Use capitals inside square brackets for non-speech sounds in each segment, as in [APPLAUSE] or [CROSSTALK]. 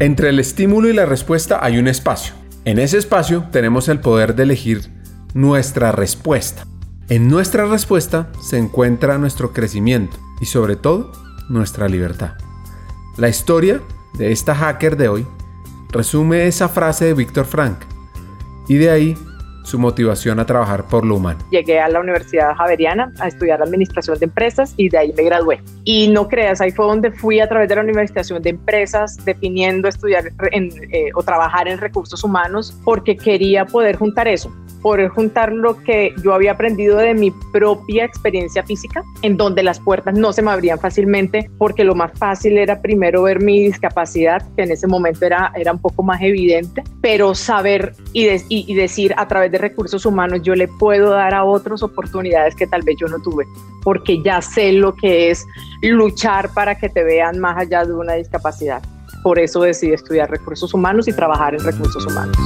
Entre el estímulo y la respuesta hay un espacio. En ese espacio tenemos el poder de elegir nuestra respuesta. En nuestra respuesta se encuentra nuestro crecimiento y sobre todo nuestra libertad. La historia de esta hacker de hoy resume esa frase de Víctor Frank y de ahí su motivación a trabajar por lo humano. Llegué a la Universidad Javeriana a estudiar Administración de Empresas y de ahí me gradué. Y no creas, ahí fue donde fui a través de la Administración de Empresas definiendo estudiar eh, o trabajar en recursos humanos porque quería poder juntar eso, poder juntar lo que yo había aprendido de mi propia experiencia física, en donde las puertas no se me abrían fácilmente, porque lo más fácil era primero ver mi discapacidad, que en ese momento era, era un poco más evidente, pero saber y, y decir a través de recursos humanos yo le puedo dar a otros oportunidades que tal vez yo no tuve, porque ya sé lo que es luchar para que te vean más allá de una discapacidad. Por eso decidí estudiar recursos humanos y trabajar en recursos humanos.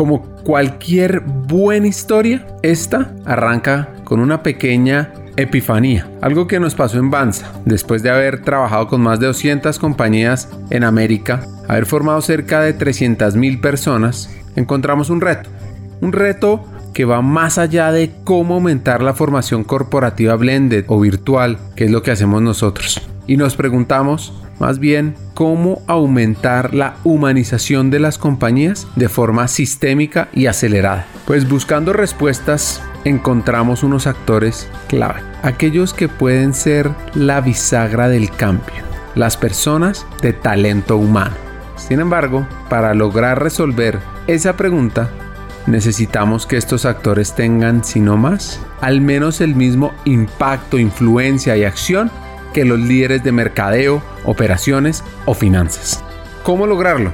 Como cualquier buena historia, esta arranca con una pequeña epifanía, algo que nos pasó en Banza, después de haber trabajado con más de 200 compañías en América, haber formado cerca de 300.000 personas, encontramos un reto, un reto que va más allá de cómo aumentar la formación corporativa blended o virtual, que es lo que hacemos nosotros. Y nos preguntamos, más bien cómo aumentar la humanización de las compañías de forma sistémica y acelerada. Pues buscando respuestas encontramos unos actores clave, aquellos que pueden ser la bisagra del cambio, las personas de talento humano. Sin embargo, para lograr resolver esa pregunta, necesitamos que estos actores tengan, si no más, al menos el mismo impacto, influencia y acción que los líderes de mercadeo, operaciones o finanzas. ¿Cómo lograrlo?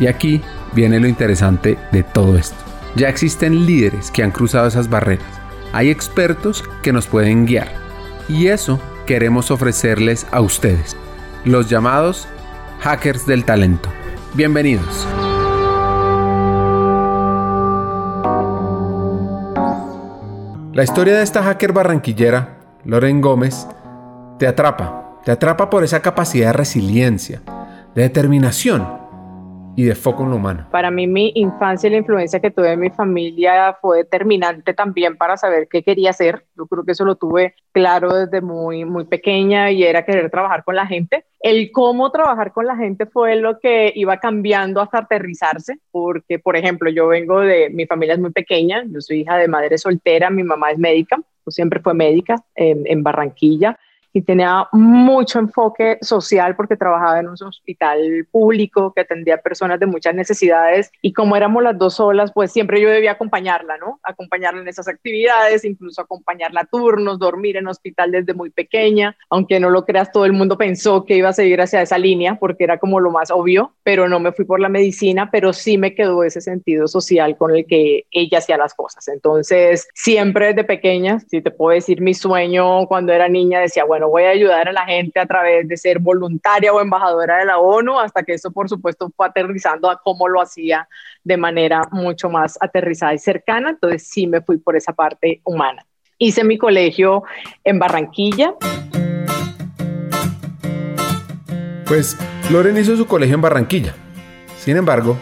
Y aquí viene lo interesante de todo esto. Ya existen líderes que han cruzado esas barreras. Hay expertos que nos pueden guiar. Y eso queremos ofrecerles a ustedes, los llamados hackers del talento. Bienvenidos. La historia de esta hacker barranquillera, Loren Gómez, te atrapa, te atrapa por esa capacidad de resiliencia, de determinación y de foco en lo humano. Para mí mi infancia y la influencia que tuve en mi familia fue determinante también para saber qué quería hacer. Yo creo que eso lo tuve claro desde muy, muy pequeña y era querer trabajar con la gente. El cómo trabajar con la gente fue lo que iba cambiando hasta aterrizarse, porque, por ejemplo, yo vengo de, mi familia es muy pequeña, yo soy hija de madre soltera, mi mamá es médica, siempre fue médica en, en Barranquilla y tenía mucho enfoque social porque trabajaba en un hospital público que atendía a personas de muchas necesidades y como éramos las dos solas, pues siempre yo debía acompañarla, ¿no? Acompañarla en esas actividades, incluso acompañarla a turnos, dormir en hospital desde muy pequeña, aunque no lo creas, todo el mundo pensó que iba a seguir hacia esa línea porque era como lo más obvio, pero no me fui por la medicina, pero sí me quedó ese sentido social con el que ella hacía las cosas. Entonces, siempre desde pequeña, si te puedo decir mi sueño cuando era niña, decía, bueno, voy a ayudar a la gente a través de ser voluntaria o embajadora de la ONU, hasta que eso, por supuesto, fue aterrizando a cómo lo hacía de manera mucho más aterrizada y cercana. Entonces, sí me fui por esa parte humana. Hice mi colegio en Barranquilla. Pues Loren hizo su colegio en Barranquilla. Sin embargo,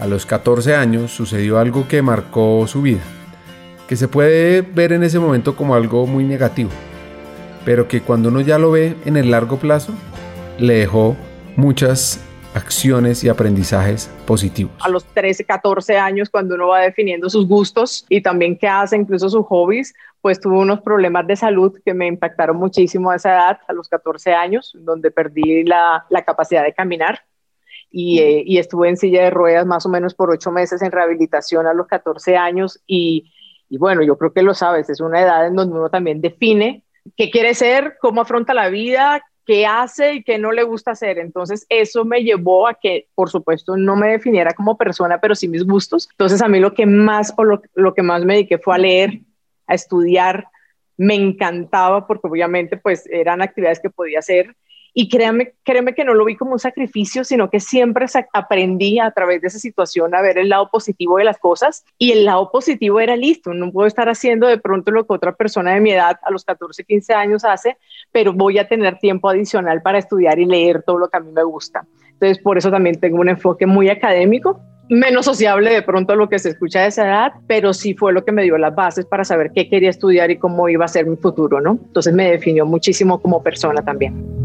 a los 14 años sucedió algo que marcó su vida, que se puede ver en ese momento como algo muy negativo pero que cuando uno ya lo ve en el largo plazo, le dejó muchas acciones y aprendizajes positivos. A los 13, 14 años, cuando uno va definiendo sus gustos y también qué hace, incluso sus hobbies, pues tuve unos problemas de salud que me impactaron muchísimo a esa edad, a los 14 años, donde perdí la, la capacidad de caminar. Y, eh, y, estuve en silla de ruedas más o menos por ocho meses en rehabilitación a los 14 años y, y bueno, yo creo que lo sabes, es una edad en donde uno también define qué quiere ser, cómo afronta la vida, qué hace y qué no le gusta hacer. Entonces eso me llevó a que, por supuesto, no me definiera como persona, pero sí mis gustos. Entonces a mí lo que más o lo, que más me dediqué fue a leer, a estudiar. Me encantaba porque obviamente pues eran actividades que podía hacer Y créeme, créeme que no lo vi como un sacrificio, sino que siempre aprendí a través de esa situación a ver el lado positivo de las cosas. Y el lado positivo era listo, no puedo estar haciendo de pronto lo que otra persona de mi edad a los 14, 15 años hace, pero voy a tener tiempo adicional para estudiar y leer todo lo que a mí me gusta. Entonces, por eso también tengo un enfoque muy académico, menos sociable de pronto a lo que se escucha de esa edad, pero sí fue lo que me dio las bases para saber qué quería estudiar y cómo iba a ser mi futuro, ¿no? Entonces me definió muchísimo como persona también.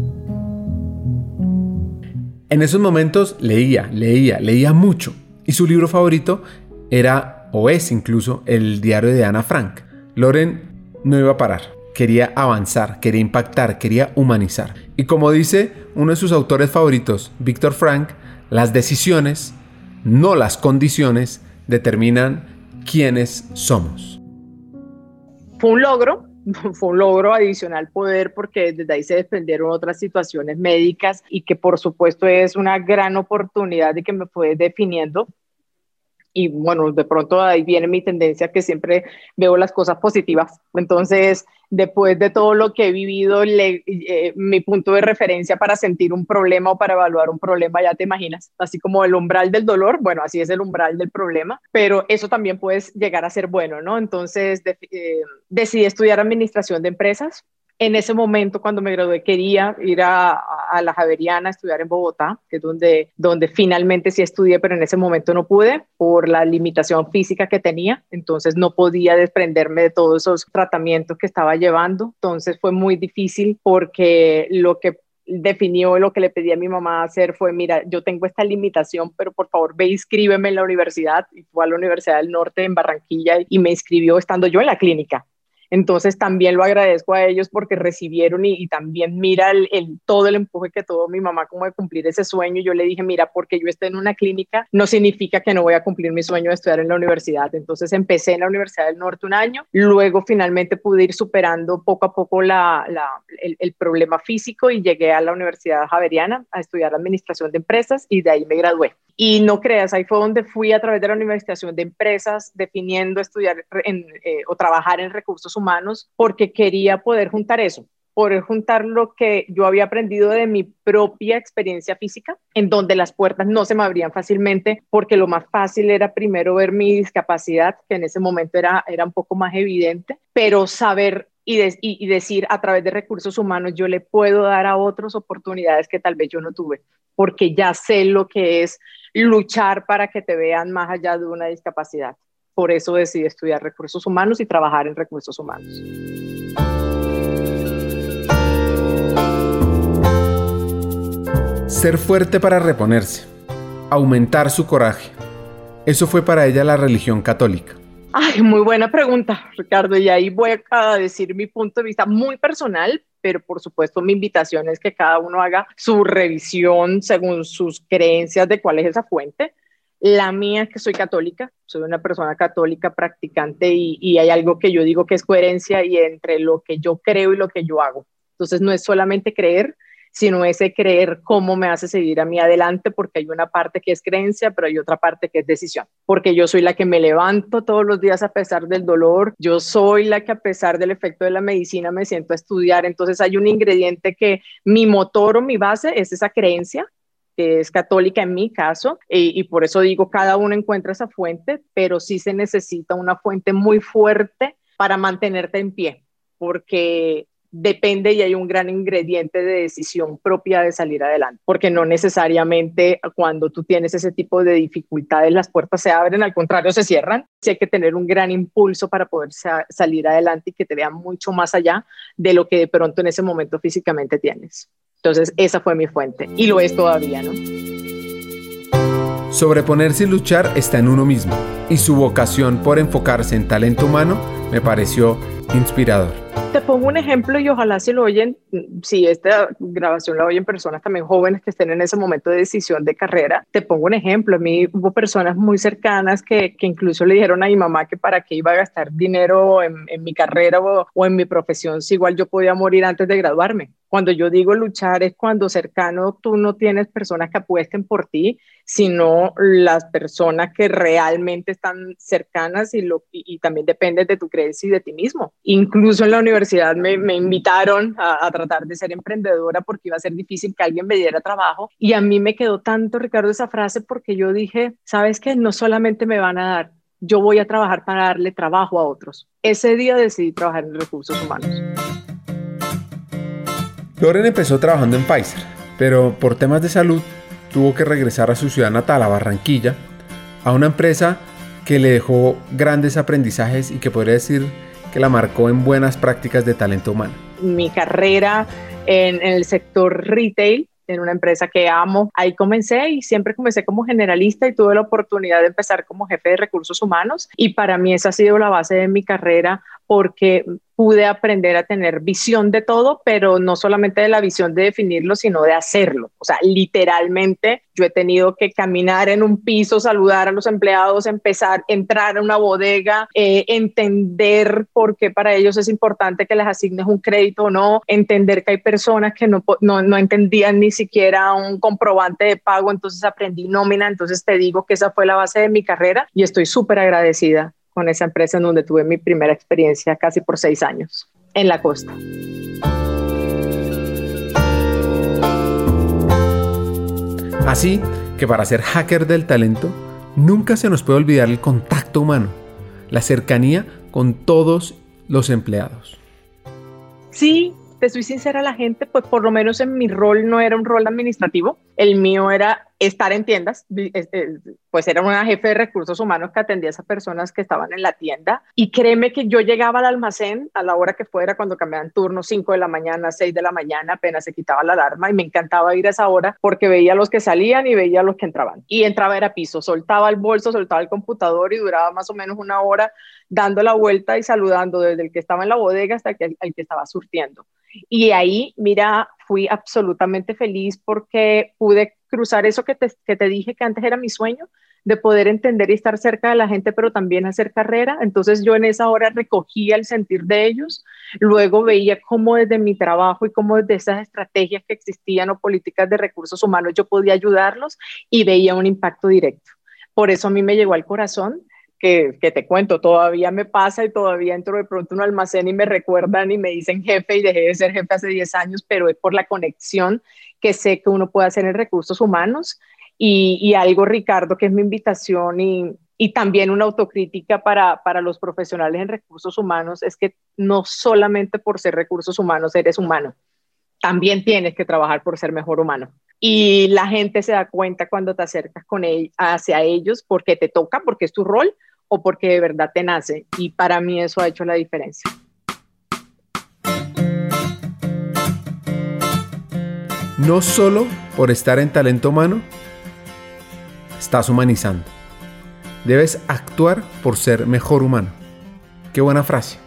En esos momentos leía, leía, leía mucho y su libro favorito era o es incluso el diario de Ana Frank. Loren no iba a parar, quería avanzar, quería impactar, quería humanizar. Y como dice uno de sus autores favoritos, Víctor Frank, las decisiones, no las condiciones, determinan quiénes somos. Fue un logro, [LAUGHS] fue un logro adicional poder porque desde ahí se desprendieron otras situaciones médicas y que por supuesto es una gran oportunidad de que me fue definiendo y bueno, de pronto ahí viene mi tendencia que siempre veo las cosas positivas. Entonces, después de todo lo que he vivido, eh, mi punto de referencia para sentir un problema o para evaluar un problema, ya te imaginas, así como el umbral del dolor, bueno, así es el umbral del problema, pero eso también puede llegar a ser bueno, ¿no? Entonces, eh, decidí estudiar administración de empresas en ese momento, cuando me gradué, quería ir a, la Javeriana a estudiar en Bogotá, que es donde, donde finalmente sí estudié, pero en ese momento no pude por la limitación física que tenía. Entonces no podía desprenderme de todos esos tratamientos que estaba llevando. Entonces fue muy difícil porque lo que definió lo que le pedí a mi mamá hacer fue, mira, yo tengo esta limitación, pero por favor ve inscríbeme en la universidad. Y fue a la Universidad del Norte en Barranquilla y me inscribió estando yo en la clínica. Entonces también lo agradezco a ellos porque recibieron y, también mira el, todo el empuje que tuvo mi mamá como de cumplir ese sueño. Yo le dije, mira, porque yo esté en una clínica no significa que no voy a cumplir mi sueño de estudiar en la universidad. Entonces empecé en la Universidad del Norte un año, luego finalmente pude ir superando poco a poco la, el, el, problema físico y llegué a la Universidad Javeriana a estudiar administración de empresas y de ahí me gradué. Y no creas, ahí fue donde fui a través de la Universidad de Empresas definiendo estudiar eh, o trabajar en recursos humanos porque quería poder juntar eso, poder juntar lo que yo había aprendido de mi propia experiencia física, en donde las puertas no se me abrían fácilmente, porque lo más fácil era primero ver mi discapacidad, que en ese momento era, era un poco más evidente, pero saber y, y, decir a través de recursos humanos, yo le puedo dar a otros oportunidades que tal vez yo no tuve, porque ya sé lo que es luchar para que te vean más allá de una discapacidad. Por eso decidí estudiar recursos humanos y trabajar en recursos humanos. Ser fuerte para reponerse, aumentar su coraje. Eso fue para ella la religión católica. Ay, muy buena pregunta, Ricardo. Y ahí voy a decir mi punto de vista muy personal, pero por supuesto mi invitación es que cada uno haga su revisión según sus creencias de cuál es esa fuente. La mía es que soy católica, soy una persona católica practicante y, y, hay algo que yo digo que es coherencia y entre lo que yo creo y lo que yo hago. Entonces no es solamente creer, sino ese creer cómo me hace seguir a mí adelante, porque hay una parte que es creencia, pero hay otra parte que es decisión, porque yo soy la que me levanto todos los días a pesar del dolor, yo soy la que a pesar del efecto de la medicina me siento a estudiar, entonces hay un ingrediente que mi motor o mi base es esa creencia, que es católica en mi caso, y, y, por eso digo, cada uno encuentra esa fuente, pero sí se necesita una fuente muy fuerte para mantenerte en pie, porque depende y hay un gran ingrediente de decisión propia de salir adelante, porque no necesariamente cuando tú tienes ese tipo de dificultades las puertas se abren, al contrario se cierran. Sí hay que tener un gran impulso para poder salir adelante y que te vean mucho más allá de lo que de pronto en ese momento físicamente tienes. Entonces, esa fue mi fuente y lo es todavía, ¿no? Sobreponerse y luchar está en uno mismo y su vocación por enfocarse en talento humano me pareció inspirador. Te pongo un ejemplo y ojalá si lo oyen, si esta grabación la oyen personas también jóvenes que estén en ese momento de decisión de carrera, te pongo un ejemplo. A mí hubo personas muy cercanas que, que incluso le dijeron a mi mamá que para qué iba a gastar dinero en, en mi carrera o, o en mi profesión si igual yo podía morir antes de graduarme. Cuando yo digo luchar es cuando cercano tú no tienes personas que apuesten por ti, sino las personas que realmente están cercanas y, lo, y, y también dependes de tu creencia y de ti mismo Incluso en la universidad me, invitaron a, a, tratar de ser emprendedora porque iba a ser difícil que alguien me diera trabajo. Y a mí me quedó tanto, Ricardo, esa frase porque yo dije, sabes que no solamente me van a dar, yo voy a trabajar para darle trabajo a otros. Ese día decidí trabajar en recursos humanos. Loren empezó trabajando en Pfizer, pero por temas de salud tuvo que regresar a su ciudad natal, a Barranquilla, a una empresa que le dejó grandes aprendizajes y que podría decir la marcó en buenas prácticas de talento humano. Mi carrera en, el sector retail en una empresa que amo. Ahí comencé y siempre comencé como generalista y tuve la oportunidad de empezar como jefe de recursos humanos y para mí esa ha sido la base de mi carrera porque pude aprender a tener visión de todo, pero no solamente de la visión de definirlo, sino de hacerlo. O sea, literalmente yo he tenido que caminar en un piso, saludar a los empleados, empezar, entrar a una bodega, eh, entender por qué para ellos es importante que les asignes un crédito o no, entender que hay personas que no, no, no entendían ni siquiera un comprobante de pago, entonces aprendí nómina, entonces te digo que esa fue la base de mi carrera y estoy súper agradecida con esa empresa en donde tuve mi primera experiencia casi por seis años en la costa. Así que para ser hacker del talento, nunca se nos puede olvidar el contacto humano, la cercanía con todos los empleados. Sí, te soy sincera, la gente, pues por lo menos en mi rol no era un rol administrativo, el mío era estar en tiendas, pues era una jefe de recursos humanos que atendía a esas personas que estaban en la tienda. Y créeme que yo llegaba al almacén a la hora que fuera, cuando cambiaban turnos, 5 de la mañana, 6 de la mañana, apenas se quitaba la alarma y me encantaba ir a esa hora porque veía a los que salían y veía a los que entraban. Y entraba era piso, soltaba el bolso, soltaba el computador y duraba más o menos una hora dando la vuelta y saludando desde el que estaba en la bodega hasta el que estaba surtiendo. Y ahí, mira, fui absolutamente feliz porque pude cruzar eso que te, que te dije que antes era mi sueño, de poder entender y estar cerca de la gente, pero también hacer carrera. Entonces yo en esa hora recogía el sentir de ellos, luego veía cómo desde mi trabajo y cómo desde esas estrategias que existían o políticas de recursos humanos yo podía ayudarlos y veía un impacto directo. Por eso a mí me llegó al corazón que, te cuento, todavía me pasa y todavía entro de pronto en un almacén y me recuerdan y me dicen jefe y dejé de ser jefe hace 10 años, pero es por la conexión que sé que uno puede hacer en recursos humanos. Y, algo, Ricardo, que es mi invitación y, y también una autocrítica para, para, los profesionales en recursos humanos, es que no solamente por ser recursos humanos eres humano, también tienes que trabajar por ser mejor humano. Y la gente se da cuenta cuando te acercas con él, hacia ellos porque te toca, porque es tu rol o porque de verdad te nace. Y para mí eso ha hecho la diferencia. No solo por estar en talento humano, estás humanizando. Debes actuar por ser mejor humano. Qué buena frase.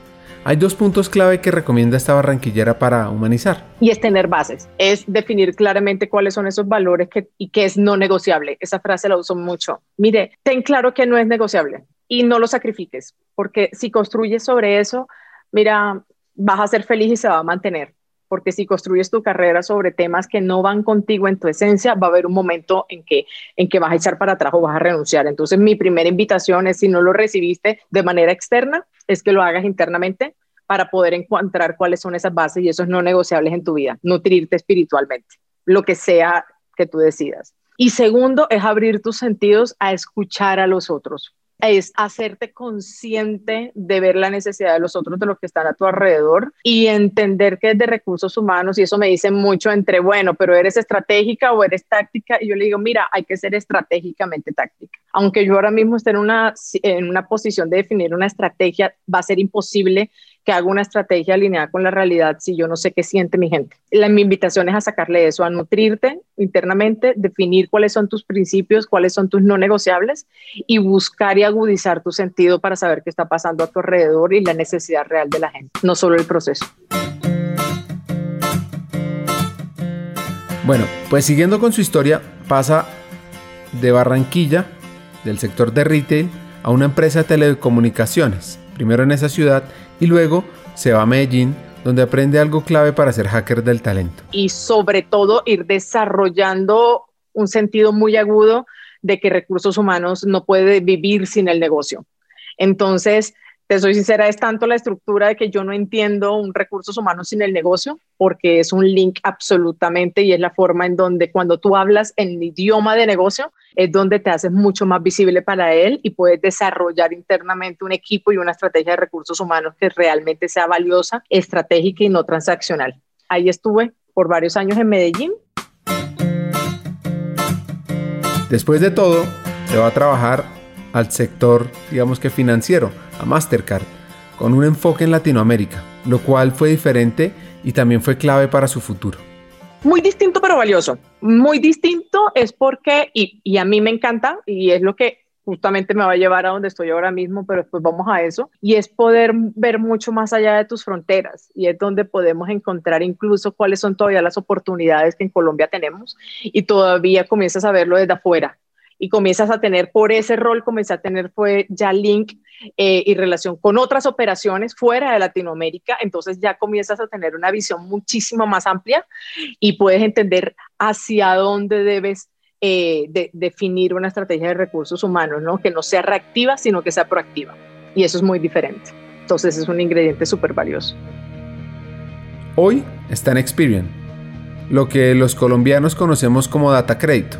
Hay dos puntos clave que recomienda esta barranquillera para humanizar. Y es tener bases, es definir claramente cuáles son esos valores que, y qué es no negociable. Esa frase la uso mucho. Mire, ten claro que no es negociable y no lo sacrifiques, porque si construyes sobre eso, mira, vas a ser feliz y se va a mantener. Porque si construyes tu carrera sobre temas que no van contigo en tu esencia, va a haber un momento en que, en que vas a echar para atrás o vas a renunciar. Entonces, mi primera invitación es, si no lo recibiste de manera externa, es que lo hagas internamente para poder encontrar cuáles son esas bases y esos no negociables en tu vida, nutrirte espiritualmente, lo que sea que tú decidas. Y segundo, es abrir tus sentidos a escuchar a los otros es hacerte consciente de ver la necesidad de los otros, de los que están a tu alrededor y entender que es de recursos humanos y eso me dice mucho entre, bueno, pero eres estratégica o eres táctica y yo le digo, mira, hay que ser estratégicamente táctica. Aunque yo ahora mismo esté en una, en una posición de definir una estrategia, va a ser imposible que haga una estrategia alineada con la realidad si yo no sé qué siente mi gente. La, mi invitación es a sacarle eso, a nutrirte internamente, definir cuáles son tus principios, cuáles son tus no negociables y buscar y agudizar tu sentido para saber qué está pasando a tu alrededor y la necesidad real de la gente, no solo el proceso. Bueno, pues siguiendo con su historia, pasa de Barranquilla, del sector de retail, a una empresa de telecomunicaciones, primero en esa ciudad y luego se va a Medellín donde aprende algo clave para ser hacker del talento. Y sobre todo ir desarrollando un sentido muy agudo de que recursos humanos no puede vivir sin el negocio. Entonces, te soy sincera, es tanto la estructura de que yo no entiendo un recursos humanos sin el negocio, porque es un link absolutamente y es la forma en donde cuando tú hablas en idioma de negocio, es donde te haces mucho más visible para él y puedes desarrollar internamente un equipo y una estrategia de recursos humanos que realmente sea valiosa, estratégica y no transaccional. Ahí estuve por varios años en Medellín. Después de todo, se va a trabajar al sector, digamos que financiero Mastercard, con un enfoque en Latinoamérica, lo cual fue diferente y también fue clave para su futuro. Muy distinto pero valioso. Muy distinto es porque, y, y a mí me encanta, y es lo que justamente me va a llevar a donde estoy ahora mismo, pero después vamos a eso, y es poder ver mucho más allá de tus fronteras, y es donde podemos encontrar incluso cuáles son todavía las oportunidades que en Colombia tenemos, y todavía comienzas a verlo desde afuera, y comienzas a tener por ese rol, comienza a tener fue ya link eh, y relación con otras operaciones fuera de Latinoamérica, entonces ya comienzas a tener una visión muchísimo más amplia y puedes entender hacia dónde debes eh, definir una estrategia de recursos humanos, ¿no? que no sea reactiva, sino que sea proactiva. Y eso es muy diferente. Entonces es un ingrediente súper valioso. Hoy está en Experian, lo que los colombianos conocemos como data crédito